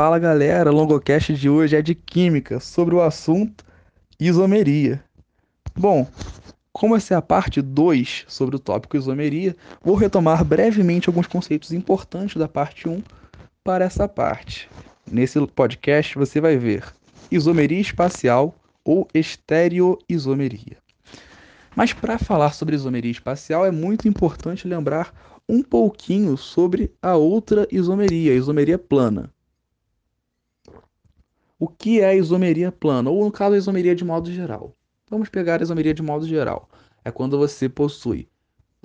Fala galera, Longocast de hoje é de Química, sobre o assunto isomeria. Bom, como essa é a parte 2 sobre o tópico isomeria, vou retomar brevemente alguns conceitos importantes da parte 1 para essa parte. Nesse podcast você vai ver isomeria espacial ou estereoisomeria. Mas para falar sobre isomeria espacial é muito importante lembrar um pouquinho sobre a outra isomeria, a isomeria plana. O que é a isomeria plana? Ou, no caso, a isomeria de modo geral. Vamos pegar a isomeria de modo geral. É quando você possui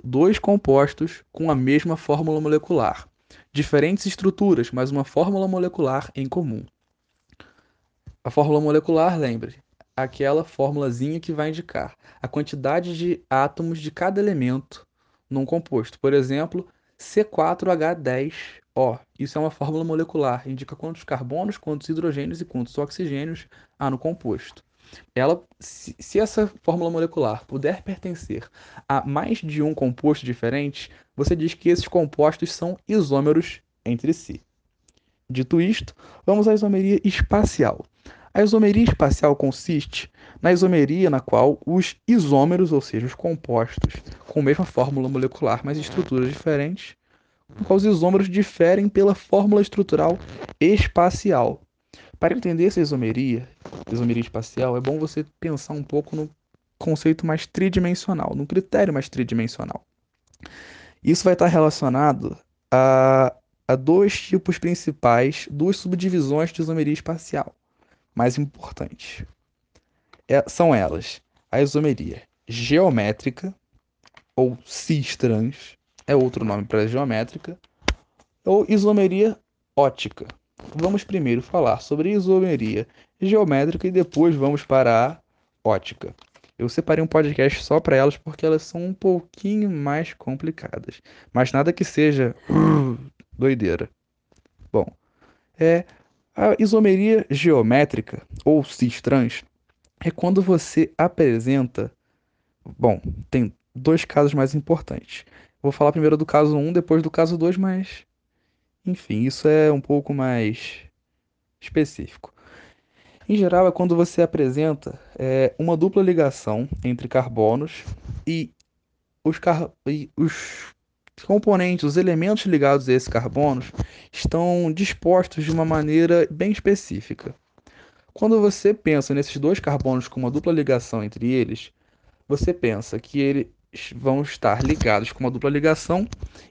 dois compostos com a mesma fórmula molecular, diferentes estruturas, mas uma fórmula molecular em comum. A fórmula molecular, lembre, aquela formulazinha que vai indicar a quantidade de átomos de cada elemento num composto. Por exemplo, C4H10O. Isso é uma fórmula molecular, indica quantos carbonos, quantos hidrogênios e quantos oxigênios há no composto. Ela, se, se essa fórmula molecular puder pertencer a mais de um composto diferente, você diz que esses compostos são isômeros entre si. Dito isto, vamos à isomeria espacial. A isomeria espacial consiste na isomeria na qual os isômeros, ou seja, os compostos com a mesma fórmula molecular, mas estruturas diferentes, no qual os isômeros diferem pela fórmula estrutural espacial. Para entender essa isomeria, isomeria espacial, é bom você pensar um pouco no conceito mais tridimensional, no critério mais tridimensional. Isso vai estar relacionado a, a dois tipos principais, duas subdivisões de isomeria espacial mais importantes. É, são elas a isomeria geométrica, ou cis-trans, é outro nome para geométrica, ou isomeria ótica. Vamos primeiro falar sobre isomeria geométrica e depois vamos para a ótica. Eu separei um podcast só para elas porque elas são um pouquinho mais complicadas, mas nada que seja uh, doideira. Bom, é a isomeria geométrica ou cis-trans é quando você apresenta. Bom, tem dois casos mais importantes. Vou falar primeiro do caso 1, depois do caso 2, mas. Enfim, isso é um pouco mais específico. Em geral, é quando você apresenta é, uma dupla ligação entre carbonos e os, car... e os componentes, os elementos ligados a esses carbonos, estão dispostos de uma maneira bem específica. Quando você pensa nesses dois carbonos com uma dupla ligação entre eles, você pensa que eles vão estar ligados com uma dupla ligação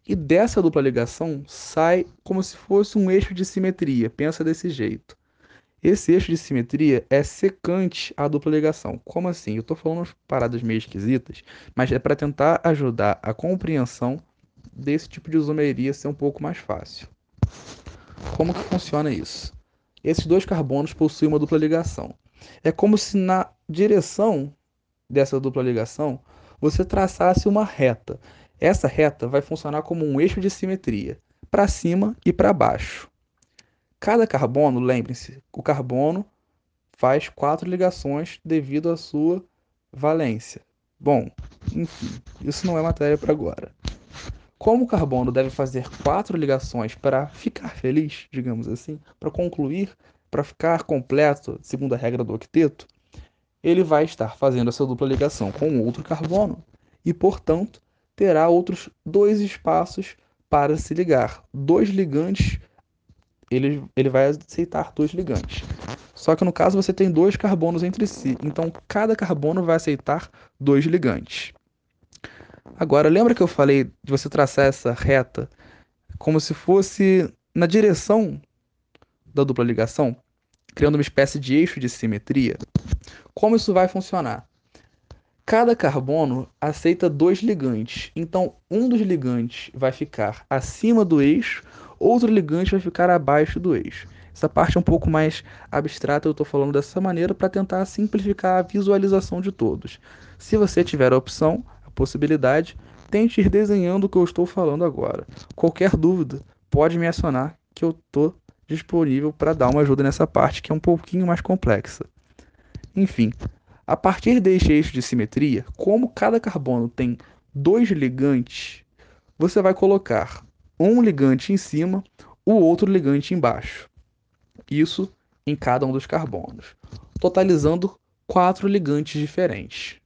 e dessa dupla ligação sai como se fosse um eixo de simetria. Pensa desse jeito. Esse eixo de simetria é secante à dupla ligação. Como assim? Eu estou falando paradas meio esquisitas, mas é para tentar ajudar a compreensão desse tipo de isomeria ser um pouco mais fácil. Como que funciona isso? Esses dois carbonos possuem uma dupla ligação. É como se na direção dessa dupla ligação você traçasse uma reta. Essa reta vai funcionar como um eixo de simetria, para cima e para baixo. Cada carbono, lembrem-se, o carbono faz quatro ligações devido à sua valência. Bom, enfim, isso não é matéria para agora. Como o carbono deve fazer quatro ligações para ficar feliz, digamos assim, para concluir, para ficar completo, segundo a regra do octeto, ele vai estar fazendo essa dupla ligação com outro carbono e, portanto, terá outros dois espaços para se ligar. Dois ligantes, ele, ele vai aceitar dois ligantes. Só que no caso você tem dois carbonos entre si, então cada carbono vai aceitar dois ligantes. Agora, lembra que eu falei de você traçar essa reta como se fosse na direção da dupla ligação, criando uma espécie de eixo de simetria? Como isso vai funcionar? Cada carbono aceita dois ligantes, então um dos ligantes vai ficar acima do eixo, outro ligante vai ficar abaixo do eixo. Essa parte é um pouco mais abstrata, eu estou falando dessa maneira para tentar simplificar a visualização de todos. Se você tiver a opção, possibilidade, tente ir desenhando o que eu estou falando agora. Qualquer dúvida, pode me acionar que eu estou disponível para dar uma ajuda nessa parte que é um pouquinho mais complexa. Enfim, a partir deste eixo de simetria, como cada carbono tem dois ligantes, você vai colocar um ligante em cima, o outro ligante embaixo. Isso em cada um dos carbonos, totalizando quatro ligantes diferentes.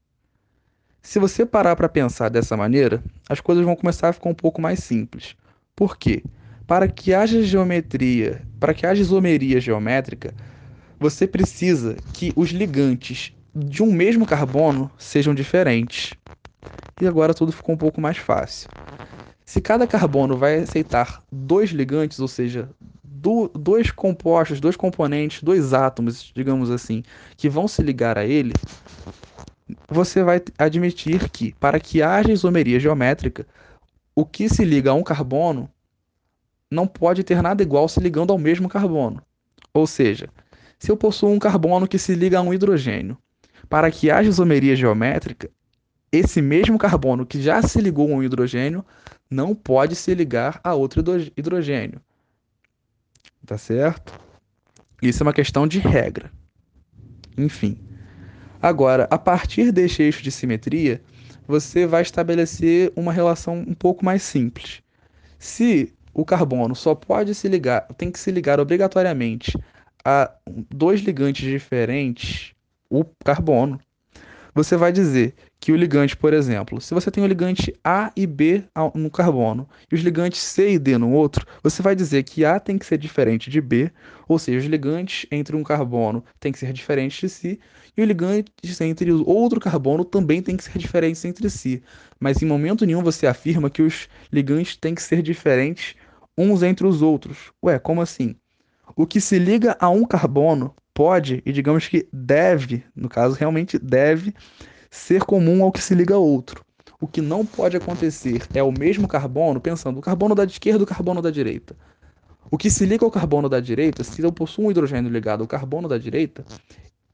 Se você parar para pensar dessa maneira, as coisas vão começar a ficar um pouco mais simples. Por quê? Para que haja geometria, para que haja isomeria geométrica, você precisa que os ligantes de um mesmo carbono sejam diferentes. E agora tudo ficou um pouco mais fácil. Se cada carbono vai aceitar dois ligantes, ou seja, do, dois compostos, dois componentes, dois átomos, digamos assim, que vão se ligar a ele, você vai admitir que, para que haja isomeria geométrica, o que se liga a um carbono não pode ter nada igual se ligando ao mesmo carbono. Ou seja, se eu possuo um carbono que se liga a um hidrogênio, para que haja isomeria geométrica, esse mesmo carbono que já se ligou a um hidrogênio não pode se ligar a outro hidrogênio. Tá certo? Isso é uma questão de regra. Enfim. Agora, a partir deste eixo de simetria, você vai estabelecer uma relação um pouco mais simples. Se o carbono só pode se ligar, tem que se ligar obrigatoriamente a dois ligantes diferentes, o carbono, você vai dizer que o ligante, por exemplo, se você tem o ligante A e B no carbono e os ligantes C e D no outro, você vai dizer que A tem que ser diferente de B, ou seja, os ligantes entre um carbono têm que ser diferentes de si e os ligantes entre outro carbono também têm que ser diferentes entre si. Mas em momento nenhum você afirma que os ligantes têm que ser diferentes uns entre os outros. Ué, como assim? O que se liga a um carbono pode e digamos que deve, no caso realmente deve, ser comum ao que se liga a outro. O que não pode acontecer é o mesmo carbono, pensando o carbono da esquerda e o carbono da direita. O que se liga ao carbono da direita, se eu possuo um hidrogênio ligado ao carbono da direita,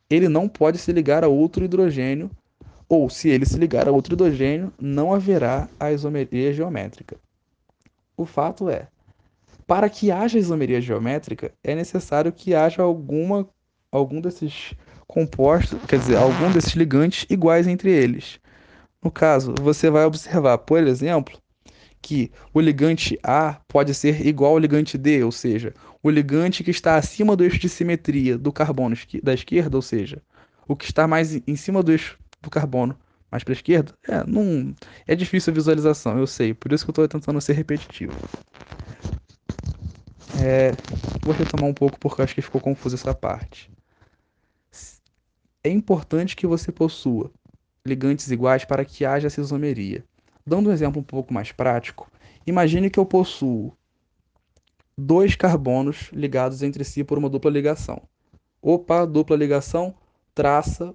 ele não pode se ligar a outro hidrogênio, ou se ele se ligar a outro hidrogênio, não haverá a isomeria geométrica. O fato é, para que haja isomeria geométrica, é necessário que haja alguma algum desses compostos, quer dizer, algum desses ligantes iguais entre eles. No caso, você vai observar, por exemplo, que o ligante A pode ser igual ao ligante D, ou seja, o ligante que está acima do eixo de simetria do carbono da esquerda, ou seja, o que está mais em cima do eixo do carbono mais para a esquerda, é, não, é difícil a visualização, eu sei, por isso que eu estou tentando ser repetitivo. É, vou retomar um pouco porque acho que ficou confusa essa parte é importante que você possua ligantes iguais para que haja isomeria. Dando um exemplo um pouco mais prático, imagine que eu possuo dois carbonos ligados entre si por uma dupla ligação. Opa, dupla ligação, traça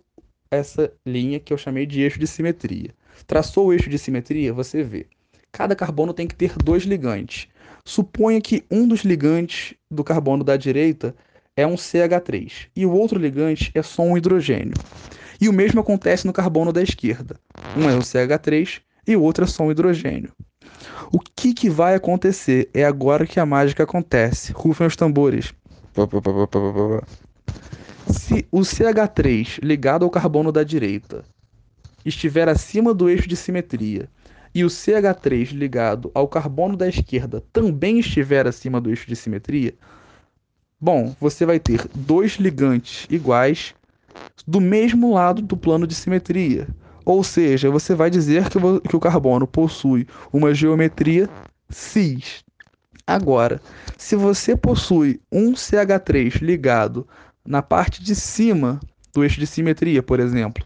essa linha que eu chamei de eixo de simetria. Traçou o eixo de simetria, você vê. Cada carbono tem que ter dois ligantes. Suponha que um dos ligantes do carbono da direita é um CH3 e o outro ligante é só um hidrogênio. E o mesmo acontece no carbono da esquerda. Um é um CH3 e o outro é só um hidrogênio. O que, que vai acontecer é agora que a mágica acontece. Rufem os tambores. Se o CH3 ligado ao carbono da direita estiver acima do eixo de simetria e o CH3 ligado ao carbono da esquerda também estiver acima do eixo de simetria, Bom, você vai ter dois ligantes iguais do mesmo lado do plano de simetria. Ou seja, você vai dizer que, o carbono possui uma geometria cis. Agora, se você possui um CH3 ligado na parte de cima do eixo de simetria, por exemplo,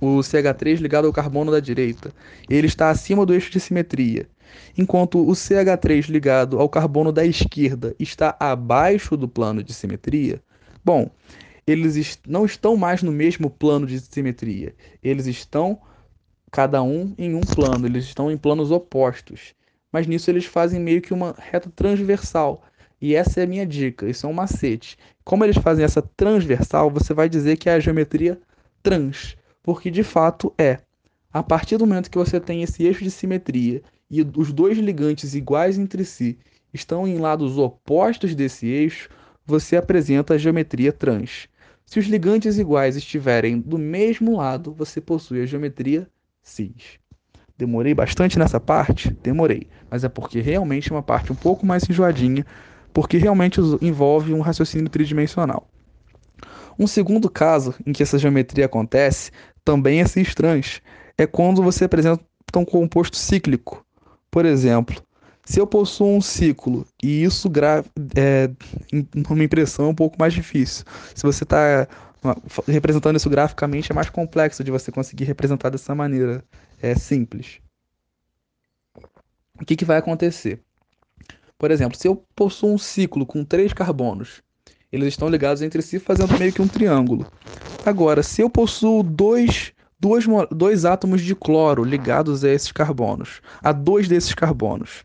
o CH3 ligado ao carbono da direita, ele está acima do eixo de simetria enquanto o CH3 ligado ao carbono da esquerda está abaixo do plano de simetria, bom, eles não estão mais no mesmo plano de simetria. Eles estão cada um em um plano, eles estão em planos opostos. Mas nisso eles fazem meio que uma reta transversal. E essa é a minha dica, isso é um macete. Como eles fazem essa transversal, você vai dizer que é a geometria trans, porque de fato é. A partir do momento que você tem esse eixo de simetria e os dois ligantes iguais entre si estão em lados opostos desse eixo, você apresenta a geometria trans. Se os ligantes iguais estiverem do mesmo lado, você possui a geometria cis. Demorei bastante nessa parte? Demorei, mas é porque realmente é uma parte um pouco mais enjoadinha, porque realmente envolve um raciocínio tridimensional. Um segundo caso em que essa geometria acontece também é cis trans, é quando você apresenta um composto cíclico. Por exemplo, se eu possuo um ciclo e isso é uma impressão um pouco mais difícil. Se você está representando isso graficamente, é mais complexo de você conseguir representar dessa maneira. É simples. O que, que vai acontecer? Por exemplo, se eu possuo um ciclo com três carbonos, eles estão ligados entre si fazendo meio que um triângulo. Agora, se eu possuo dois, dois, dois átomos de cloro ligados a esses carbonos, a dois desses carbonos,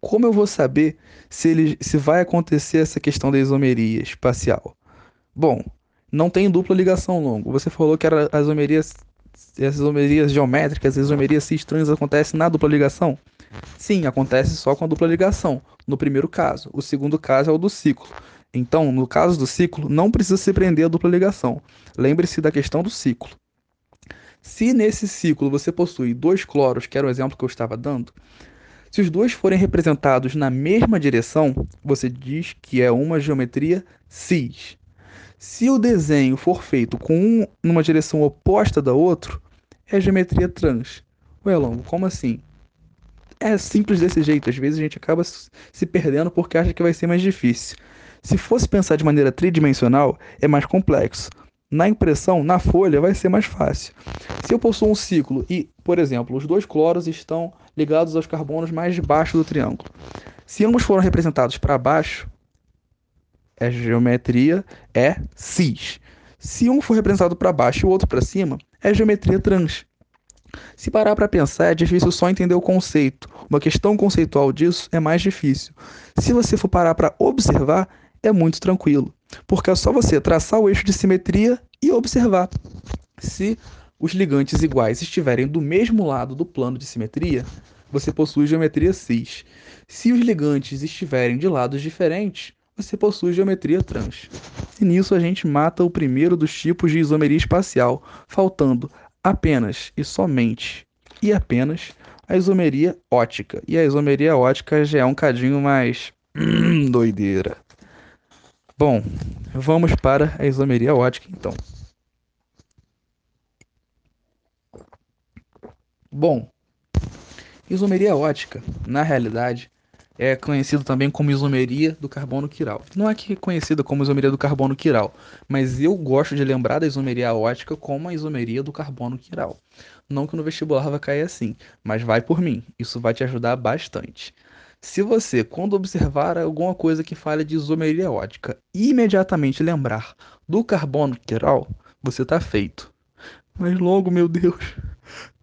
como eu vou saber se, ele, se vai acontecer essa questão da isomeria espacial? Bom, não tem dupla ligação longa. Você falou que era as isomerias, as isomerias geométricas, as isomerias estranhas acontecem na dupla ligação? Sim, acontece só com a dupla ligação, no primeiro caso. O segundo caso é o do ciclo. Então, no caso do ciclo, não precisa se prender a dupla ligação. Lembre-se da questão do ciclo. Se nesse ciclo você possui dois cloros, que era o exemplo que eu estava dando, se os dois forem representados na mesma direção, você diz que é uma geometria cis. Se o desenho for feito com um numa direção oposta da outra, é geometria trans. Ué, Longo, como assim? É simples desse jeito. Às vezes a gente acaba se perdendo porque acha que vai ser mais difícil. Se fosse pensar de maneira tridimensional, é mais complexo. Na impressão, na folha, vai ser mais fácil. Se eu possuo um ciclo e, por exemplo, os dois cloros estão ligados aos carbonos mais baixos do triângulo. Se ambos foram representados para baixo, a geometria é cis. Se um for representado para baixo e o outro para cima, é geometria trans. Se parar para pensar, é difícil só entender o conceito. Uma questão conceitual disso é mais difícil. Se você for parar para observar, é muito tranquilo, porque é só você traçar o eixo de simetria e observar. Se os ligantes iguais estiverem do mesmo lado do plano de simetria, você possui geometria cis. Se os ligantes estiverem de lados diferentes, você possui geometria trans. E nisso a gente mata o primeiro dos tipos de isomeria espacial, faltando apenas e somente e apenas a isomeria ótica. E a isomeria ótica já é um cadinho mais doideira. Bom, vamos para a isomeria ótica então. Bom, isomeria ótica, na realidade, é conhecido também como isomeria do carbono quiral. Não é que é conhecida como isomeria do carbono quiral, mas eu gosto de lembrar da isomeria ótica como a isomeria do carbono quiral. Não que no vestibular vai cair assim, mas vai por mim, isso vai te ajudar bastante. Se você, quando observar alguma coisa que fale de isomeria ótica, imediatamente lembrar do carbono quiral, você está feito. Mas logo, meu Deus,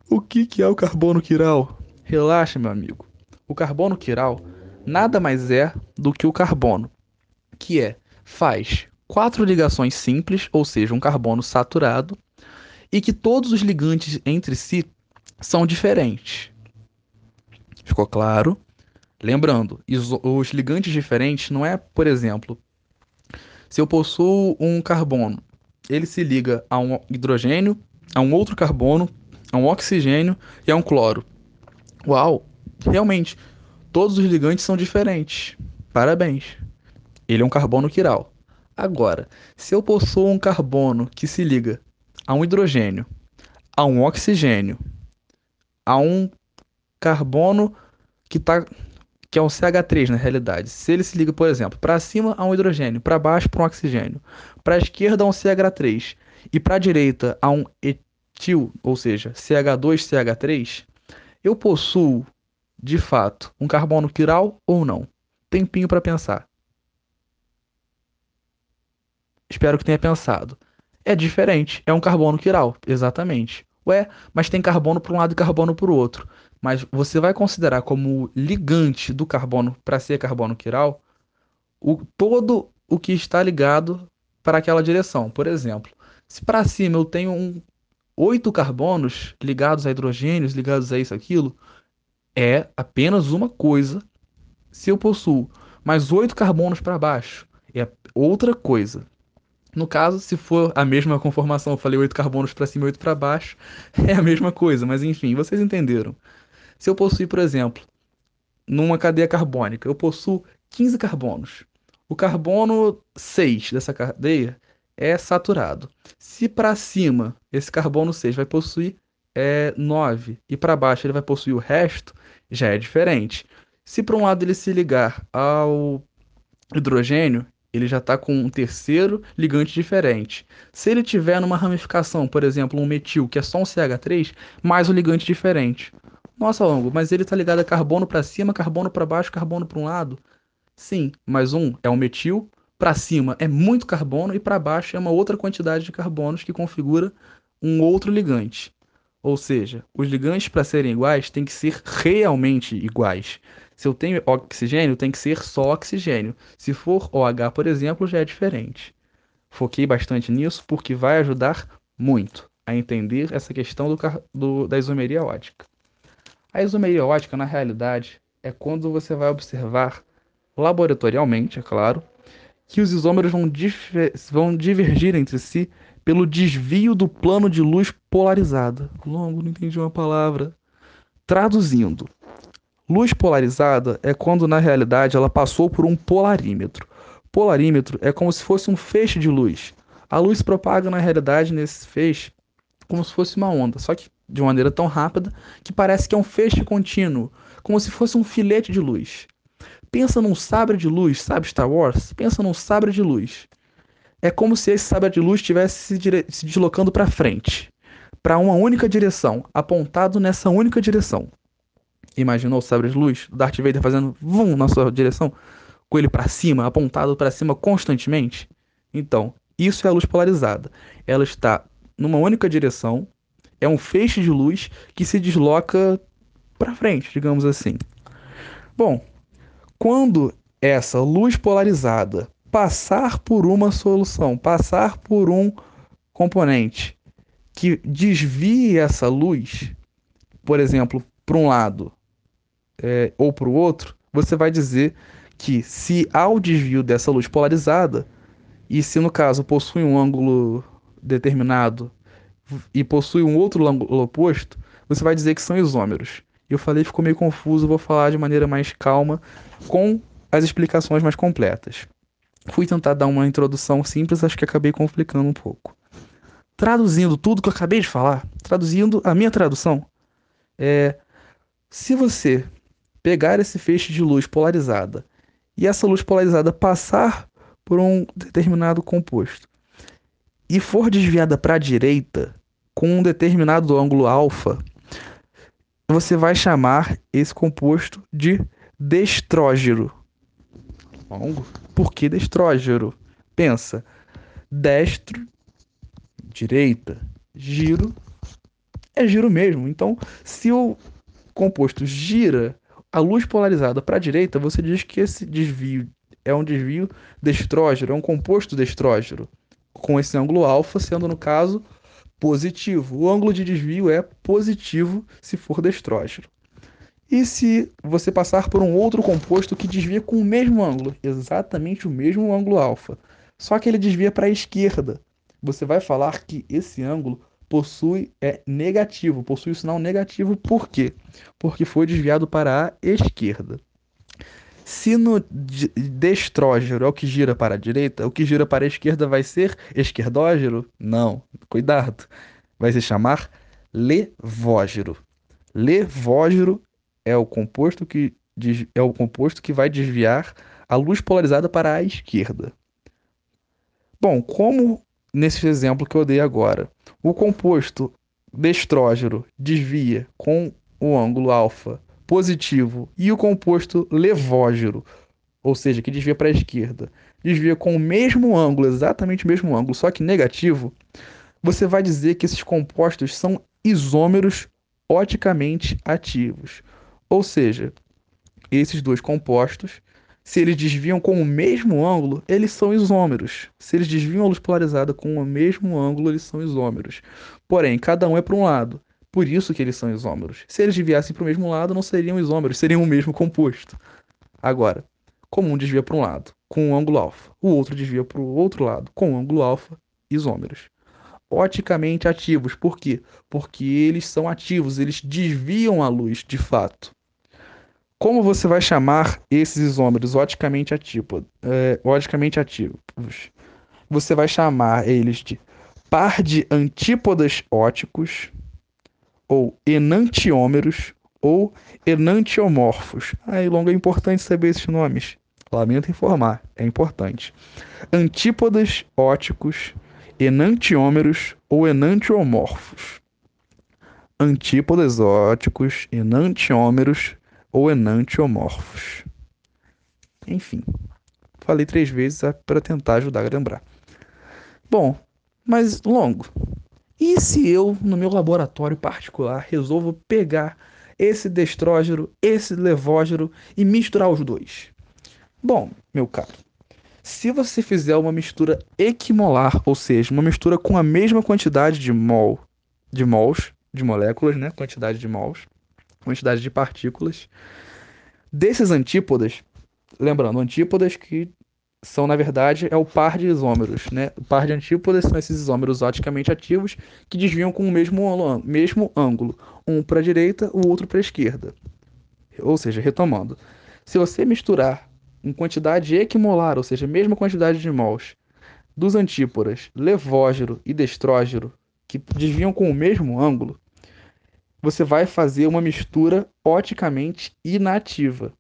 o que, que é o carbono quiral? Relaxa, meu amigo. O carbono quiral nada mais é do que o carbono, que é faz quatro ligações simples, ou seja, um carbono saturado, e que todos os ligantes entre si são diferentes. Ficou claro? Lembrando, os ligantes diferentes não é, por exemplo, se eu possuo um carbono, ele se liga a um hidrogênio, a um outro carbono, a um oxigênio e a um cloro. Uau! Realmente, todos os ligantes são diferentes. Parabéns. Ele é um carbono quiral. Agora, se eu possuo um carbono que se liga a um hidrogênio, a um oxigênio, a um carbono que está que é um CH3 na realidade. Se ele se liga, por exemplo, para cima a um hidrogênio, para baixo para um oxigênio, para a esquerda a um CH3 e para a direita a um etil, ou seja, CH2CH3, eu possuo, de fato, um carbono quiral ou não? Tempinho para pensar. Espero que tenha pensado. É diferente, é um carbono quiral, exatamente. Ué, mas tem carbono para um lado e carbono para o outro mas você vai considerar como ligante do carbono para ser carbono quiral o, todo o que está ligado para aquela direção. Por exemplo, se para cima eu tenho um, oito carbonos ligados a hidrogênios, ligados a isso, aquilo, é apenas uma coisa se eu possuo mais oito carbonos para baixo. É outra coisa. No caso, se for a mesma conformação, eu falei oito carbonos para cima e oito para baixo, é a mesma coisa, mas enfim, vocês entenderam. Se eu possuir, por exemplo, numa cadeia carbônica, eu possuo 15 carbonos. O carbono 6 dessa cadeia é saturado. Se para cima esse carbono 6 vai possuir é, 9 e para baixo ele vai possuir o resto, já é diferente. Se para um lado ele se ligar ao hidrogênio, ele já está com um terceiro ligante diferente. Se ele tiver numa ramificação, por exemplo, um metil, que é só um CH3, mais um ligante diferente. Nossa, Longo, mas ele está ligado a carbono para cima, carbono para baixo, carbono para um lado? Sim, mas um é um metil, para cima é muito carbono e para baixo é uma outra quantidade de carbonos que configura um outro ligante. Ou seja, os ligantes para serem iguais têm que ser realmente iguais. Se eu tenho oxigênio, tem que ser só oxigênio. Se for OH, por exemplo, já é diferente. Foquei bastante nisso porque vai ajudar muito a entender essa questão do, do, da isomeria ótica. A isomeria ótica, na realidade, é quando você vai observar, laboratorialmente, é claro, que os isômeros vão, vão divergir entre si pelo desvio do plano de luz polarizada. Longo, não entendi uma palavra. Traduzindo, Luz polarizada é quando na realidade ela passou por um polarímetro. Polarímetro é como se fosse um feixe de luz. A luz propaga na realidade nesse feixe como se fosse uma onda, só que de uma maneira tão rápida que parece que é um feixe contínuo, como se fosse um filete de luz. Pensa num sabre de luz, sabe Star Wars? Pensa num sabre de luz. É como se esse sabre de luz estivesse se, se deslocando para frente, para uma única direção, apontado nessa única direção. Imaginou o sabre de luz? Darth Vader fazendo vum na sua direção? Com ele para cima, apontado para cima constantemente? Então, isso é a luz polarizada. Ela está numa única direção, é um feixe de luz que se desloca para frente, digamos assim. Bom, quando essa luz polarizada passar por uma solução, passar por um componente que desvie essa luz, por exemplo, para um lado é, ou para o outro, você vai dizer que se há o desvio dessa luz polarizada, e se no caso possui um ângulo determinado e possui um outro ângulo oposto, você vai dizer que são isômeros. Eu falei, ficou meio confuso, vou falar de maneira mais calma, com as explicações mais completas. Fui tentar dar uma introdução simples, acho que acabei complicando um pouco. Traduzindo tudo que eu acabei de falar, traduzindo a minha tradução, é se você pegar esse feixe de luz polarizada e essa luz polarizada passar por um determinado composto e for desviada para a direita com um determinado ângulo alfa, você vai chamar esse composto de destrógero. Longo? Por que destrógero? Pensa, destro, direita, giro, é giro mesmo. Então, se o composto gira a luz polarizada para a direita, você diz que esse desvio é um desvio destrógero, é um composto destrógero, com esse ângulo alfa sendo, no caso, positivo. O ângulo de desvio é positivo se for destrógero. E se você passar por um outro composto que desvia com o mesmo ângulo, exatamente o mesmo ângulo alfa, só que ele desvia para a esquerda, você vai falar que esse ângulo possui é negativo, possui o sinal negativo, por quê? Porque foi desviado para a esquerda. Se no destrógero é o que gira para a direita, o que gira para a esquerda vai ser esquerdógero? Não, cuidado. Vai se chamar levógero. Levógero é o composto que é o composto que vai desviar a luz polarizada para a esquerda. Bom, como nesse exemplo que eu dei agora, o composto destrógero desvia com o ângulo alfa positivo e o composto levógero, ou seja, que desvia para a esquerda, desvia com o mesmo ângulo, exatamente o mesmo ângulo, só que negativo, você vai dizer que esses compostos são isômeros oticamente ativos. Ou seja, esses dois compostos se eles desviam com o mesmo ângulo, eles são isômeros. Se eles desviam a luz polarizada com o mesmo ângulo, eles são isômeros. Porém, cada um é para um lado. Por isso que eles são isômeros. Se eles desviassem para o mesmo lado, não seriam isômeros, seriam o mesmo composto. Agora, como um desvia para um lado com um ângulo alfa, o outro desvia para o outro lado com um ângulo alfa, isômeros. Oticamente ativos. Por quê? Porque eles são ativos, eles desviam a luz de fato. Como você vai chamar esses isômeros oticamente, ativo, é, oticamente ativos? Você vai chamar eles de par de antípodas óticos, ou enantiômeros, ou enantiomorfos. Aí, longo, é importante saber esses nomes. Lamento informar, é importante. Antípodas óticos, enantiômeros ou enantiomorfos. Antípodas óticos, enantiômeros ou enantiomorfos. Enfim, falei três vezes para tentar ajudar a lembrar. Bom, mas longo. E se eu, no meu laboratório particular, resolvo pegar esse destrógero, esse levógero e misturar os dois? Bom, meu caro, se você fizer uma mistura equimolar, ou seja, uma mistura com a mesma quantidade de mol, de mols, de moléculas, né, quantidade de mols, quantidade de partículas, desses antípodas, lembrando, antípodas que são, na verdade, é o par de isômeros, né? O par de antípodas são esses isômeros oticamente ativos que desviam com o mesmo, mesmo ângulo, um para a direita, o outro para a esquerda. Ou seja, retomando, se você misturar em quantidade equimolar, ou seja, mesma quantidade de mols, dos antíporas levógero e destrógero, que desviam com o mesmo ângulo, você vai fazer uma mistura oticamente inativa.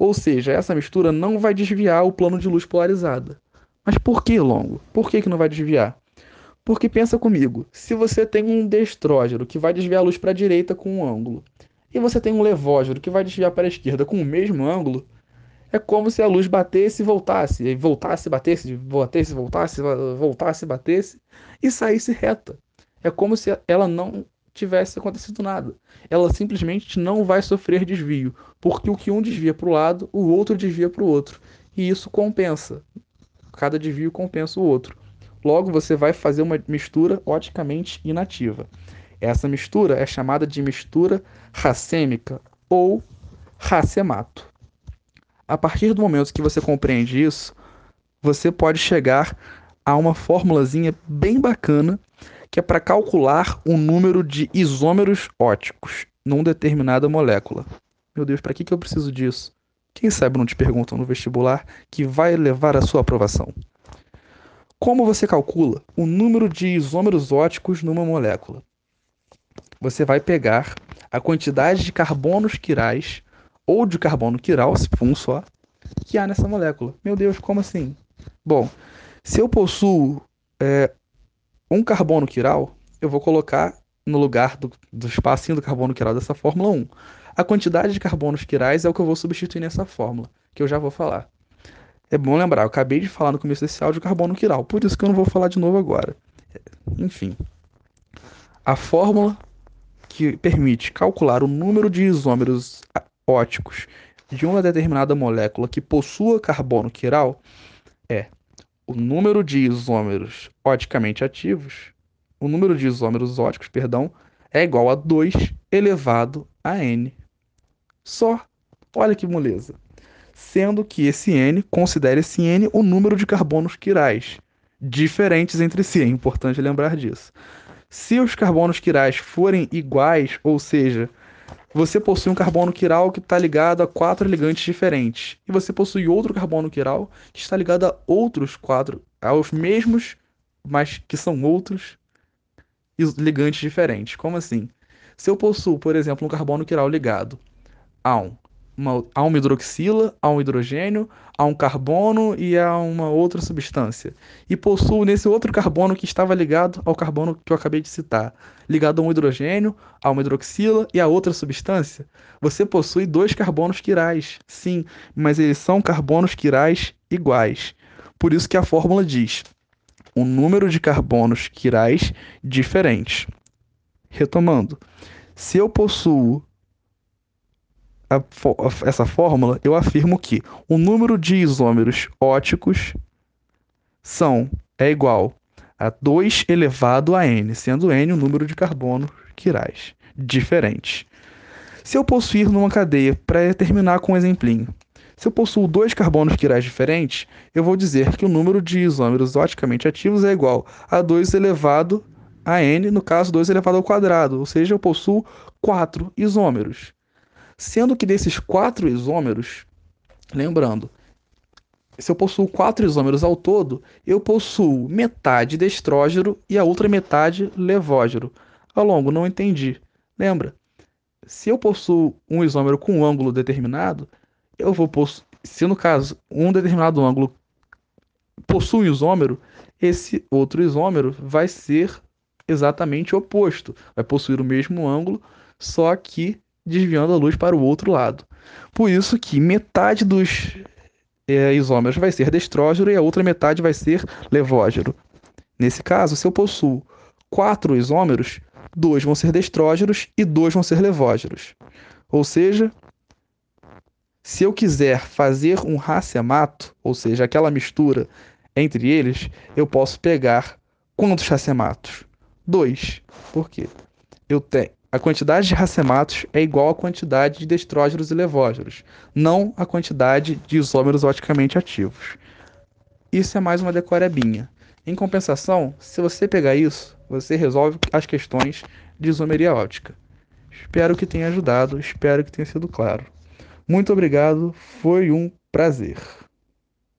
Ou seja, essa mistura não vai desviar o plano de luz polarizada. Mas por que longo? Por que, que não vai desviar? Porque pensa comigo, se você tem um destrógero que vai desviar a luz para a direita com um ângulo, e você tem um levógero que vai desviar para a esquerda com o mesmo ângulo, é como se a luz batesse e voltasse, e voltasse, batesse, batesse, voltasse, voltasse, batesse e saísse reta. É como se ela não tivesse acontecido nada. Ela simplesmente não vai sofrer desvio, porque o que um desvia para o lado, o outro desvia para o outro. E isso compensa. Cada desvio compensa o outro. Logo, você vai fazer uma mistura oticamente inativa. Essa mistura é chamada de mistura racêmica ou racemato. A partir do momento que você compreende isso, você pode chegar a uma formulazinha bem bacana que é para calcular o número de isômeros óticos numa determinada molécula. Meu Deus, para que, que eu preciso disso? Quem sabe não te perguntam no vestibular que vai levar a sua aprovação. Como você calcula o número de isômeros óticos numa molécula? Você vai pegar a quantidade de carbonos quirais ou de carbono quiral, se for um só, que há nessa molécula. Meu Deus, como assim? Bom, se eu possuo é, um carbono quiral, eu vou colocar no lugar do, do espacinho do carbono quiral dessa fórmula 1. A quantidade de carbonos quirais é o que eu vou substituir nessa fórmula, que eu já vou falar. É bom lembrar, eu acabei de falar no começo desse áudio carbono quiral, por isso que eu não vou falar de novo agora. Enfim, a fórmula que permite calcular o número de isômeros óticos de uma determinada molécula que possua carbono quiral é o número de isômeros oticamente ativos, o número de isômeros óticos, perdão, é igual a 2 elevado a n. Só. Olha que moleza. Sendo que esse n considera esse n o número de carbonos quirais, diferentes entre si, é importante lembrar disso. Se os carbonos quirais forem iguais, ou seja, você possui um carbono quiral que está ligado a quatro ligantes diferentes. E você possui outro carbono quiral que está ligado a outros quatro, aos mesmos, mas que são outros ligantes diferentes. Como assim? Se eu possuo, por exemplo, um carbono quiral ligado a um uma, a uma hidroxila, a um hidrogênio, a um carbono e a uma outra substância. E possuo nesse outro carbono que estava ligado ao carbono que eu acabei de citar, ligado a um hidrogênio, a uma hidroxila e a outra substância. Você possui dois carbonos quirais, sim, mas eles são carbonos quirais iguais. Por isso que a fórmula diz um número de carbonos quirais Retomando, se eu possuo a, essa fórmula, eu afirmo que o número de isômeros óticos são é igual a 2 elevado a n, sendo n o número de carbonos quirais diferentes. Se eu possuir numa cadeia, para terminar com um exemplinho, se eu possuo dois carbonos quirais diferentes, eu vou dizer que o número de isômeros oticamente ativos é igual a 2 elevado a n, no caso 2 elevado ao quadrado, ou seja, eu possuo 4 isômeros. Sendo que desses quatro isômeros, lembrando, se eu possuo quatro isômeros ao todo, eu possuo metade de estrógeno e a outra metade levógeno. Ao longo, não entendi. Lembra? Se eu possuo um isômero com um ângulo determinado, eu vou possuir. Se no caso um determinado ângulo possui um isômero, esse outro isômero vai ser exatamente oposto. Vai possuir o mesmo ângulo, só que desviando a luz para o outro lado. Por isso que metade dos é, isômeros vai ser destrógeno e a outra metade vai ser levógeno. Nesse caso, se eu possuo quatro isômeros, dois vão ser destrógenos e dois vão ser levógenos. Ou seja, se eu quiser fazer um racemato, ou seja, aquela mistura entre eles, eu posso pegar quantos racematos? Dois. Por quê? Eu tenho a quantidade de racematos é igual à quantidade de destrógenos e levógenos, não a quantidade de isômeros oticamente ativos. Isso é mais uma decorebinha. Em compensação, se você pegar isso, você resolve as questões de isomeria óptica. Espero que tenha ajudado, espero que tenha sido claro. Muito obrigado, foi um prazer.